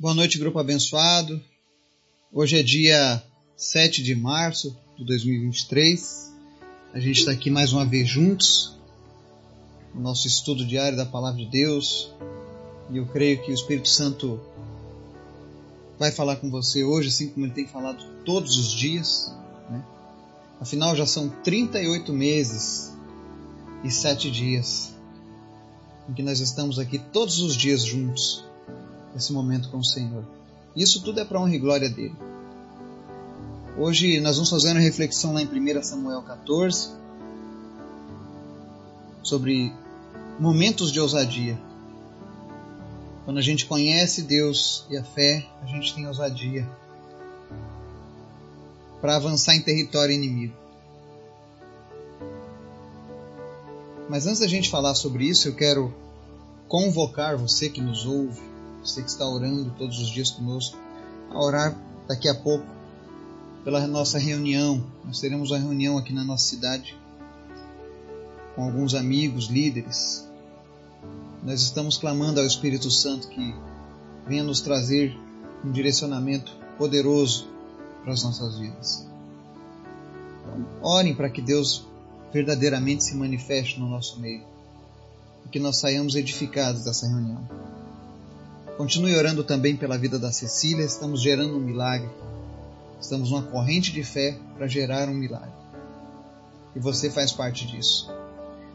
Boa noite, grupo abençoado. Hoje é dia 7 de março de 2023. A gente está aqui mais uma vez juntos, no nosso estudo diário da Palavra de Deus. E eu creio que o Espírito Santo vai falar com você hoje, assim como ele tem falado todos os dias. Né? Afinal, já são 38 meses e 7 dias em que nós estamos aqui todos os dias juntos esse momento com o Senhor. Isso tudo é para honra e glória dele. Hoje nós vamos fazer uma reflexão lá em 1 Samuel 14 sobre momentos de ousadia. Quando a gente conhece Deus e a fé, a gente tem ousadia para avançar em território inimigo. Mas antes da gente falar sobre isso, eu quero convocar você que nos ouve você que está orando todos os dias conosco, a orar daqui a pouco pela nossa reunião. Nós teremos uma reunião aqui na nossa cidade com alguns amigos, líderes. Nós estamos clamando ao Espírito Santo que venha nos trazer um direcionamento poderoso para as nossas vidas. Então, orem para que Deus verdadeiramente se manifeste no nosso meio e que nós saiamos edificados dessa reunião. Continue orando também pela vida da Cecília, estamos gerando um milagre. Estamos numa corrente de fé para gerar um milagre. E você faz parte disso.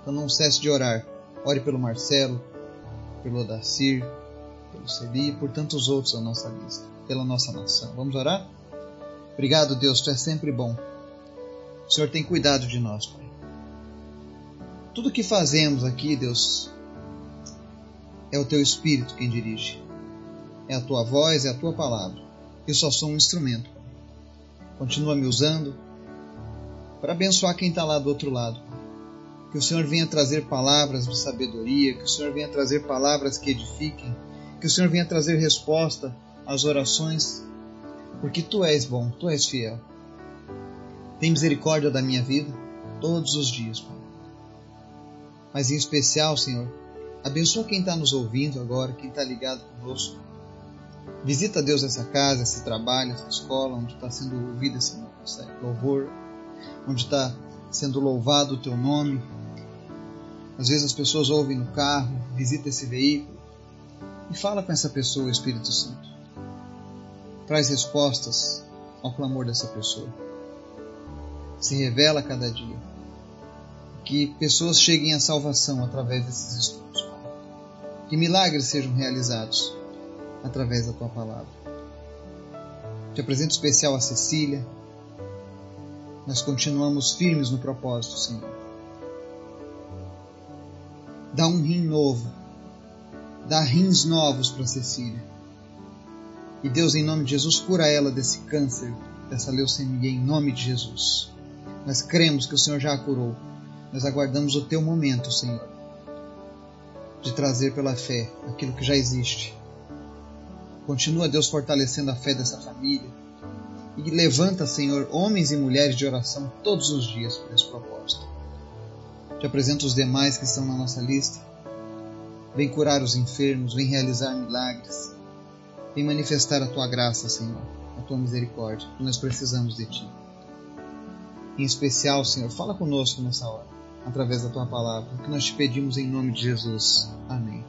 Então não cesse de orar. Ore pelo Marcelo, pelo Odacir, pelo Celi e por tantos outros da nossa lista, pela nossa nação. Vamos orar? Obrigado, Deus, tu és sempre bom. O Senhor tem cuidado de nós, Pai. Tudo que fazemos aqui, Deus, é o teu Espírito quem dirige é a tua voz, é a tua palavra. Eu só sou um instrumento. Continua me usando para abençoar quem está lá do outro lado. Que o Senhor venha trazer palavras de sabedoria, que o Senhor venha trazer palavras que edifiquem, que o Senhor venha trazer resposta às orações, porque tu és bom, tu és fiel. Tem misericórdia da minha vida todos os dias, Pai. Mas em especial, Senhor, abençoa quem está nos ouvindo agora, quem está ligado conosco. Visita Deus essa casa, esse trabalho, essa escola, onde está sendo ouvido esse, louvor, onde está sendo louvado o teu nome. Às vezes as pessoas ouvem no carro, visita esse veículo e fala com essa pessoa, Espírito Santo. Traz respostas ao clamor dessa pessoa. Se revela a cada dia. Que pessoas cheguem à salvação através desses estudos. Que milagres sejam realizados através da tua palavra. Te apresento especial a Cecília. Nós continuamos firmes no propósito, Senhor. Dá um rim novo. Dá rins novos para Cecília. E Deus, em nome de Jesus, cura ela desse câncer, dessa leucemia, em nome de Jesus. Nós cremos que o Senhor já a curou. Nós aguardamos o teu momento, Senhor, de trazer pela fé aquilo que já existe Continua, Deus, fortalecendo a fé dessa família. E levanta, Senhor, homens e mulheres de oração todos os dias por esse propósito. Te apresento os demais que estão na nossa lista. Vem curar os enfermos, vem realizar milagres. Vem manifestar a tua graça, Senhor, a tua misericórdia, que nós precisamos de ti. Em especial, Senhor, fala conosco nessa hora, através da tua palavra, que nós te pedimos em nome de Jesus. Amém.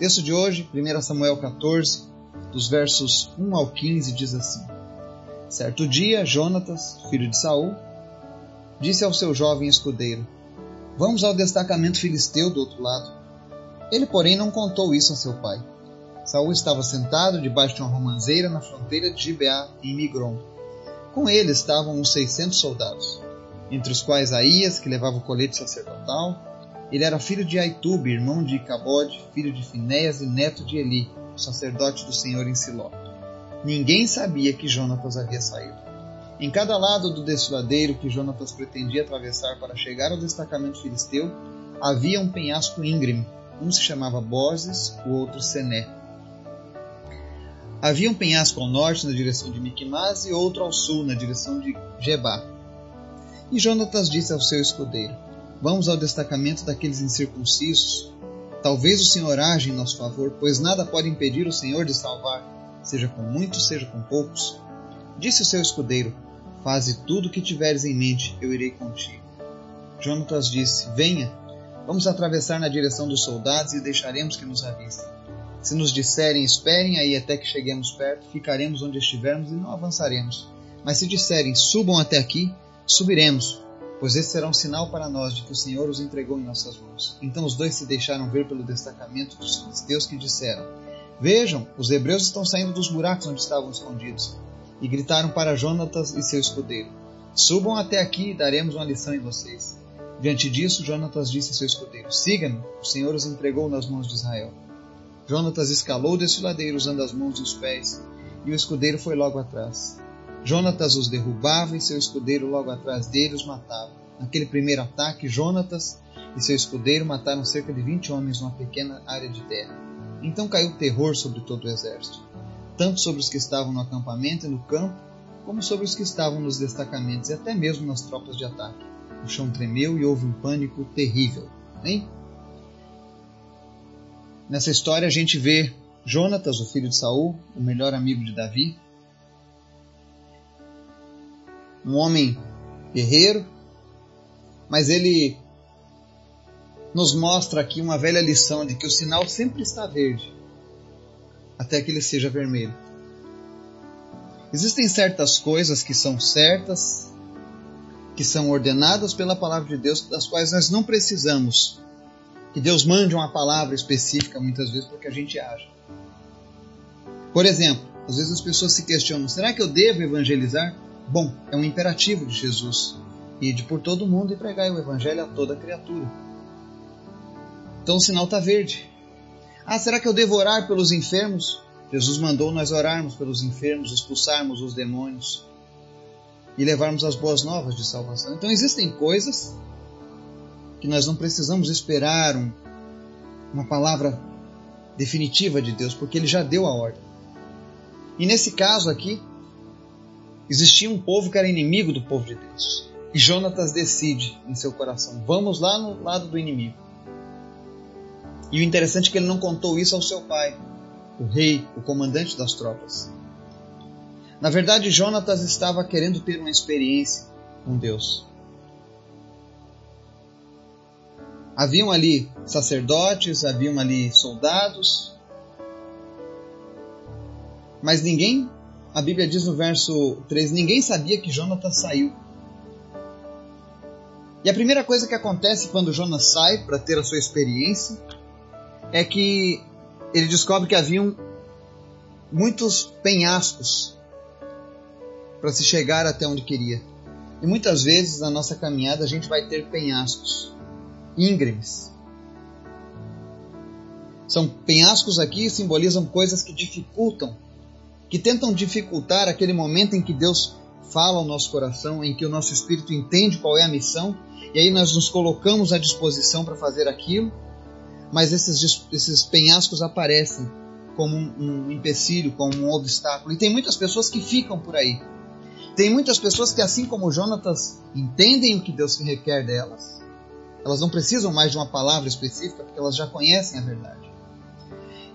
Texto de hoje, 1 Samuel 14, dos versos 1 ao 15, diz assim: Certo dia, Jonatas, filho de Saul, disse ao seu jovem escudeiro: Vamos ao destacamento filisteu do outro lado. Ele, porém, não contou isso a seu pai. Saul estava sentado debaixo de uma romanceira na fronteira de Gibeá, em Migron. Com ele estavam uns seiscentos soldados, entre os quais Aías, que levava o colete sacerdotal, ele era filho de Aitube, irmão de Icabode, filho de Finéias e neto de Eli, sacerdote do Senhor em Siló. Ninguém sabia que Jonatas havia saído. Em cada lado do desfiladeiro que Jonatas pretendia atravessar para chegar ao destacamento filisteu, havia um penhasco íngreme. Um se chamava Boses, o outro Sené. Havia um penhasco ao norte na direção de Miquimás e outro ao sul na direção de Jebá. E Jonatas disse ao seu escudeiro: Vamos ao destacamento daqueles incircuncisos. Talvez o Senhor age em nosso favor, pois nada pode impedir o Senhor de salvar, seja com muitos, seja com poucos. Disse o seu escudeiro: Faze tudo o que tiveres em mente, eu irei contigo. Jonatas disse: Venha, vamos atravessar na direção dos soldados e deixaremos que nos avistem. Se nos disserem esperem aí até que cheguemos perto, ficaremos onde estivermos e não avançaremos. Mas se disserem subam até aqui, subiremos, pois esse será um sinal para nós de que o Senhor os entregou em nossas mãos. Então os dois se deixaram ver pelo destacamento dos filisteus que disseram: Vejam, os hebreus estão saindo dos buracos onde estavam escondidos. E gritaram para Jonatas e seu escudeiro: Subam até aqui e daremos uma lição em vocês. Diante disso, Jonatas disse a seu escudeiro: Siga-me, o Senhor os entregou nas mãos de Israel. Jonatas escalou o desfiladeiro usando as mãos e os pés, e o escudeiro foi logo atrás. Jonatas os derrubava e seu escudeiro logo atrás dele os matava. Naquele primeiro ataque, Jonatas e seu escudeiro mataram cerca de vinte homens numa pequena área de terra. Então caiu terror sobre todo o exército, tanto sobre os que estavam no acampamento e no campo, como sobre os que estavam nos destacamentos e até mesmo nas tropas de ataque. O chão tremeu e houve um pânico terrível. Hein? Nessa história a gente vê Jonatas, o filho de Saul, o melhor amigo de Davi, um homem guerreiro, mas ele nos mostra aqui uma velha lição de que o sinal sempre está verde até que ele seja vermelho. Existem certas coisas que são certas, que são ordenadas pela palavra de Deus, das quais nós não precisamos que Deus mande uma palavra específica muitas vezes porque a gente age. Por exemplo, às vezes as pessoas se questionam: será que eu devo evangelizar? Bom, é um imperativo de Jesus. Ide por todo mundo e pregai o evangelho a toda criatura. Então o sinal está verde. Ah, será que eu devo orar pelos enfermos? Jesus mandou nós orarmos pelos enfermos, expulsarmos os demônios e levarmos as boas novas de salvação. Então existem coisas que nós não precisamos esperar um, uma palavra definitiva de Deus, porque Ele já deu a ordem. E nesse caso aqui, Existia um povo que era inimigo do povo de Deus. E Jonatas decide em seu coração: vamos lá no lado do inimigo. E o interessante é que ele não contou isso ao seu pai, o rei, o comandante das tropas. Na verdade, Jonatas estava querendo ter uma experiência com Deus. Haviam ali sacerdotes, haviam ali soldados, mas ninguém a Bíblia diz no verso 3: Ninguém sabia que Jonatas saiu. E a primeira coisa que acontece quando Jonas sai para ter a sua experiência é que ele descobre que haviam muitos penhascos para se chegar até onde queria. E muitas vezes na nossa caminhada a gente vai ter penhascos íngremes. São penhascos aqui simbolizam coisas que dificultam que tentam dificultar aquele momento em que Deus fala ao nosso coração, em que o nosso espírito entende qual é a missão, e aí nós nos colocamos à disposição para fazer aquilo, mas esses, esses penhascos aparecem como um, um empecilho, como um obstáculo. E tem muitas pessoas que ficam por aí. Tem muitas pessoas que, assim como Jonatas, entendem o que Deus requer delas. Elas não precisam mais de uma palavra específica, porque elas já conhecem a verdade.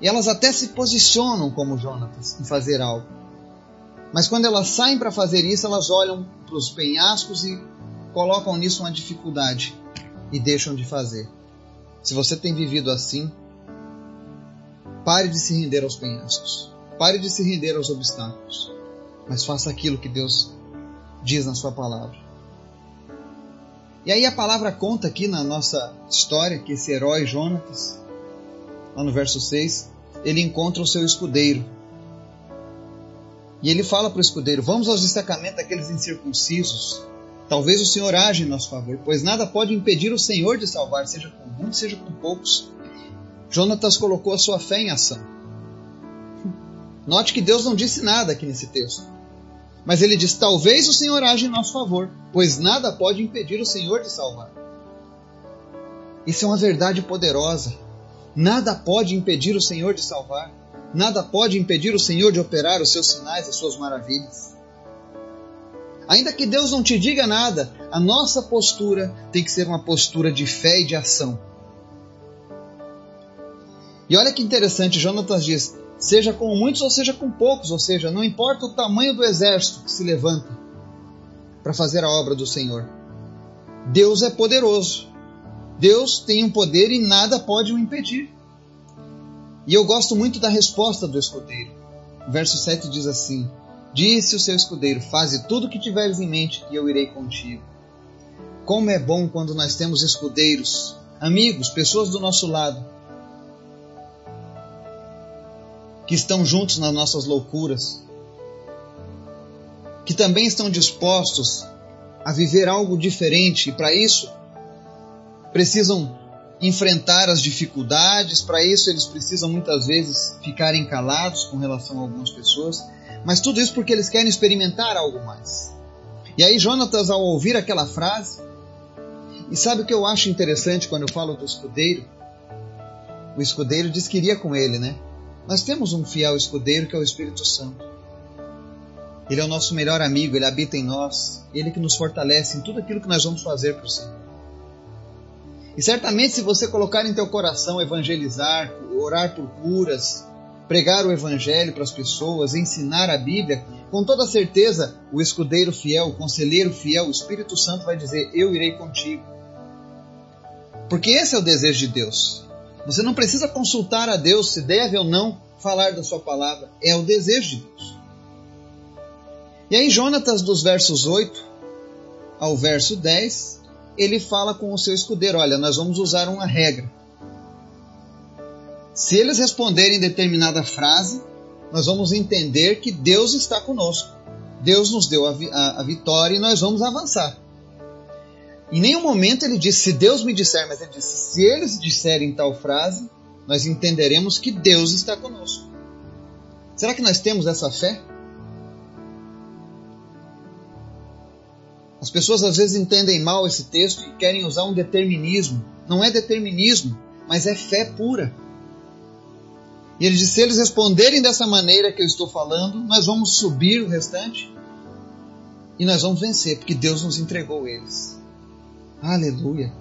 E elas até se posicionam como Jonatas em fazer algo. Mas quando elas saem para fazer isso, elas olham para os penhascos e colocam nisso uma dificuldade e deixam de fazer. Se você tem vivido assim, pare de se render aos penhascos. Pare de se render aos obstáculos. Mas faça aquilo que Deus diz na sua palavra. E aí a palavra conta aqui na nossa história que esse herói Jonatas lá no verso 6, ele encontra o seu escudeiro. E ele fala para o escudeiro: Vamos aos destacamentos daqueles incircuncisos. Talvez o Senhor age em nosso favor, pois nada pode impedir o Senhor de salvar, seja com muitos, seja com poucos. Jonatas colocou a sua fé em ação. Note que Deus não disse nada aqui nesse texto. Mas ele diz: Talvez o Senhor age em nosso favor, pois nada pode impedir o Senhor de salvar. Isso é uma verdade poderosa. Nada pode impedir o Senhor de salvar. Nada pode impedir o Senhor de operar os seus sinais e suas maravilhas. Ainda que Deus não te diga nada, a nossa postura tem que ser uma postura de fé e de ação. E olha que interessante, Jonatas diz: seja com muitos ou seja com poucos, ou seja, não importa o tamanho do exército que se levanta para fazer a obra do Senhor. Deus é poderoso. Deus tem um poder e nada pode o impedir. E eu gosto muito da resposta do escudeiro. Verso 7 diz assim: Disse o seu escudeiro: Faze tudo o que tiveres em mente, e eu irei contigo. Como é bom quando nós temos escudeiros, amigos, pessoas do nosso lado, que estão juntos nas nossas loucuras, que também estão dispostos a viver algo diferente e para isso precisam enfrentar as dificuldades, para isso eles precisam muitas vezes ficarem calados com relação a algumas pessoas, mas tudo isso porque eles querem experimentar algo mais. E aí Jonatas, ao ouvir aquela frase, e sabe o que eu acho interessante quando eu falo do escudeiro? O escudeiro diz que iria com ele, né? Nós temos um fiel escudeiro que é o Espírito Santo. Ele é o nosso melhor amigo, ele habita em nós, ele que nos fortalece em tudo aquilo que nós vamos fazer para o Senhor. E certamente, se você colocar em teu coração evangelizar, orar por curas, pregar o evangelho para as pessoas, ensinar a Bíblia, com toda certeza o escudeiro fiel, o conselheiro fiel, o Espírito Santo vai dizer: Eu irei contigo. Porque esse é o desejo de Deus. Você não precisa consultar a Deus se deve ou não falar da sua palavra. É o desejo de Deus. E aí, Jonatas, dos versos 8 ao verso 10, ele fala com o seu escudeiro: Olha, nós vamos usar uma regra. Se eles responderem determinada frase, nós vamos entender que Deus está conosco. Deus nos deu a, a, a vitória e nós vamos avançar. Em nenhum momento ele disse, se Deus me disser, mas ele disse, se eles disserem tal frase, nós entenderemos que Deus está conosco. Será que nós temos essa fé? As pessoas às vezes entendem mal esse texto e querem usar um determinismo. Não é determinismo, mas é fé pura. E ele diz: se eles responderem dessa maneira que eu estou falando, nós vamos subir o restante e nós vamos vencer, porque Deus nos entregou eles. Aleluia!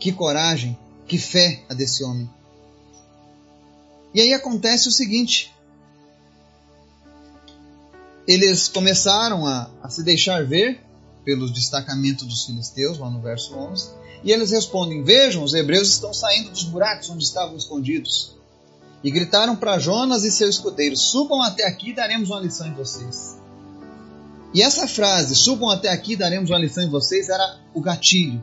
Que coragem, que fé a desse homem. E aí acontece o seguinte: eles começaram a, a se deixar ver pelos destacamentos dos filisteus, lá no verso 11, e eles respondem: Vejam, os hebreus estão saindo dos buracos onde estavam escondidos. E gritaram para Jonas e seu escudeiro: Subam até aqui e daremos uma lição em vocês. E essa frase, subam até aqui, daremos uma lição em vocês, era o gatilho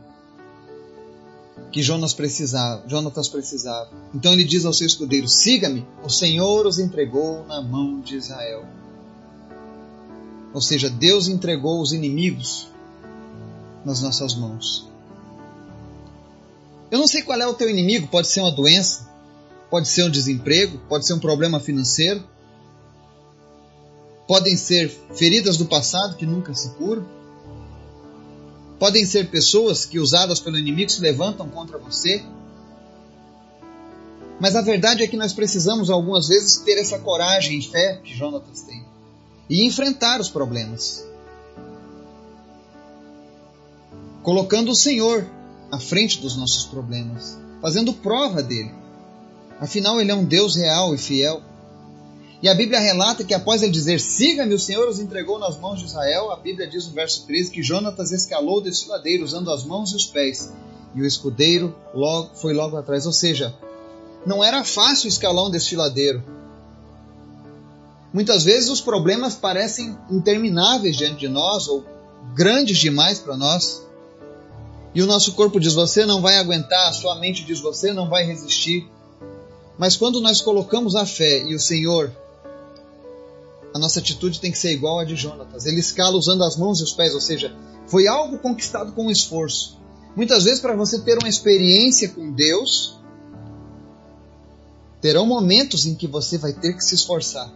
que Jonas precisava, Jonatas precisava. Então ele diz ao seu escudeiro: Siga-me, o Senhor os entregou na mão de Israel. Ou seja, Deus entregou os inimigos nas nossas mãos. Eu não sei qual é o teu inimigo, pode ser uma doença, pode ser um desemprego, pode ser um problema financeiro, podem ser feridas do passado que nunca se curam, podem ser pessoas que, usadas pelo inimigo, se levantam contra você. Mas a verdade é que nós precisamos, algumas vezes, ter essa coragem e fé que Jonatas tem e enfrentar os problemas. Colocando o Senhor à frente dos nossos problemas, fazendo prova dele. Afinal, ele é um Deus real e fiel. E a Bíblia relata que após ele dizer: Siga-me, o Senhor os entregou nas mãos de Israel. A Bíblia diz no verso 13 que Jonatas escalou o desfiladeiro usando as mãos e os pés, e o escudeiro logo, foi logo atrás. Ou seja, não era fácil escalar um desfiladeiro. Muitas vezes os problemas parecem intermináveis diante de nós ou grandes demais para nós. E o nosso corpo diz: Você não vai aguentar, a sua mente diz: Você não vai resistir. Mas quando nós colocamos a fé e o Senhor a nossa atitude tem que ser igual à de Jonatas. Ele escala usando as mãos e os pés, ou seja, foi algo conquistado com esforço. Muitas vezes, para você ter uma experiência com Deus, terão momentos em que você vai ter que se esforçar.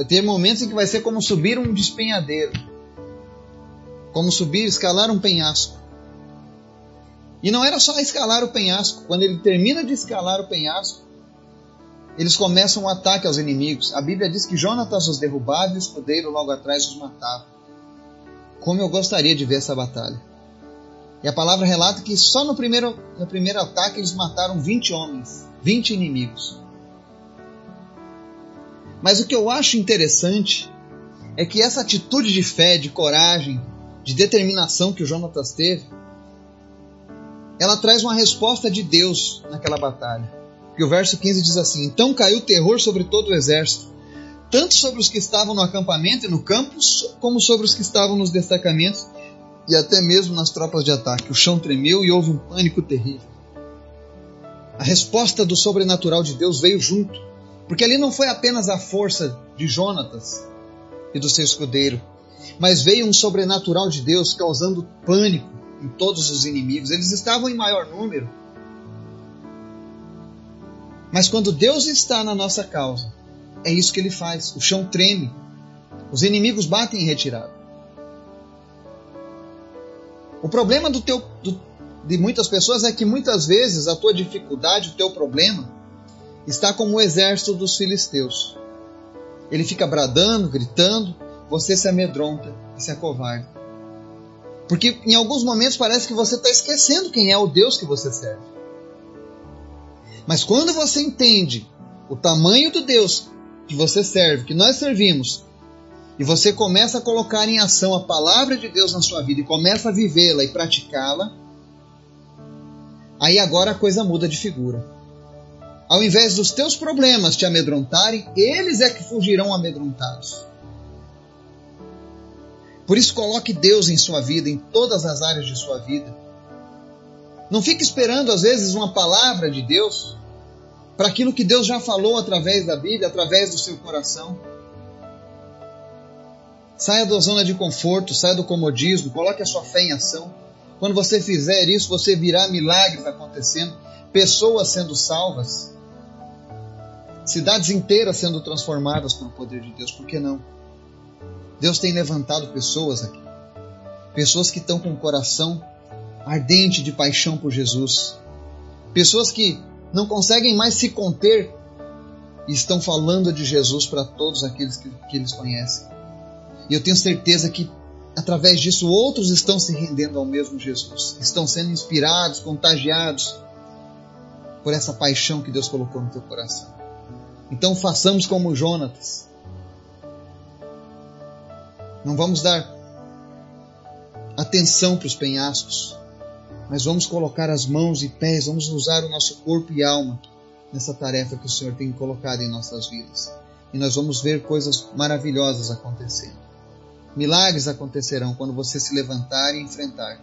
Vai ter momentos em que vai ser como subir um despenhadeiro, como subir, escalar um penhasco. E não era só escalar o penhasco. Quando ele termina de escalar o penhasco, eles começam um ataque aos inimigos. A Bíblia diz que Jonatas os derrubava e o escudeiro logo atrás os matava. Como eu gostaria de ver essa batalha. E a palavra relata que só no primeiro, no primeiro ataque eles mataram 20 homens, 20 inimigos. Mas o que eu acho interessante é que essa atitude de fé, de coragem, de determinação que o Jonatas teve, ela traz uma resposta de Deus naquela batalha. E o verso 15 diz assim: Então caiu terror sobre todo o exército, tanto sobre os que estavam no acampamento e no campo, como sobre os que estavam nos destacamentos e até mesmo nas tropas de ataque. O chão tremeu e houve um pânico terrível. A resposta do sobrenatural de Deus veio junto, porque ali não foi apenas a força de Jonatas e do seu escudeiro, mas veio um sobrenatural de Deus causando pânico em todos os inimigos. Eles estavam em maior número, mas quando Deus está na nossa causa, é isso que ele faz. O chão treme. Os inimigos batem em retirada. O problema do teu, do, de muitas pessoas é que muitas vezes a tua dificuldade, o teu problema, está como o exército dos filisteus. Ele fica bradando, gritando, você se amedronta e se acovarda. Porque em alguns momentos parece que você está esquecendo quem é o Deus que você serve. Mas quando você entende o tamanho do Deus que você serve, que nós servimos, e você começa a colocar em ação a palavra de Deus na sua vida e começa a vivê-la e praticá-la, aí agora a coisa muda de figura. Ao invés dos teus problemas te amedrontarem, eles é que fugirão amedrontados. Por isso, coloque Deus em sua vida, em todas as áreas de sua vida. Não fique esperando, às vezes, uma palavra de Deus para aquilo que Deus já falou através da Bíblia, através do seu coração. Saia da zona de conforto, saia do comodismo, coloque a sua fé em ação. Quando você fizer isso, você virá milagres acontecendo, pessoas sendo salvas, cidades inteiras sendo transformadas pelo poder de Deus. Por que não? Deus tem levantado pessoas aqui, pessoas que estão com o coração ardente de paixão por Jesus. Pessoas que não conseguem mais se conter e estão falando de Jesus para todos aqueles que, que eles conhecem. E eu tenho certeza que através disso outros estão se rendendo ao mesmo Jesus, estão sendo inspirados, contagiados por essa paixão que Deus colocou no teu coração. Então façamos como Jonatas. Não vamos dar atenção para os penhascos, mas vamos colocar as mãos e pés, vamos usar o nosso corpo e alma nessa tarefa que o Senhor tem colocado em nossas vidas. E nós vamos ver coisas maravilhosas acontecendo. Milagres acontecerão quando você se levantar e enfrentar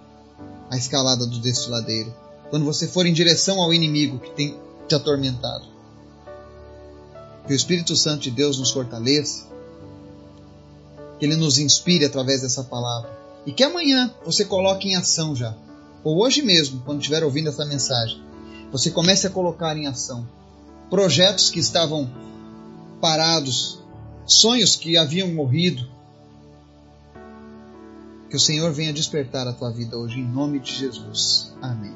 a escalada do destiladeiro. Quando você for em direção ao inimigo que tem te atormentado. Que o Espírito Santo de Deus nos fortaleça. Que ele nos inspire através dessa palavra. E que amanhã você coloque em ação já ou hoje mesmo, quando estiver ouvindo essa mensagem, você comece a colocar em ação projetos que estavam parados, sonhos que haviam morrido. Que o Senhor venha despertar a tua vida hoje, em nome de Jesus. Amém.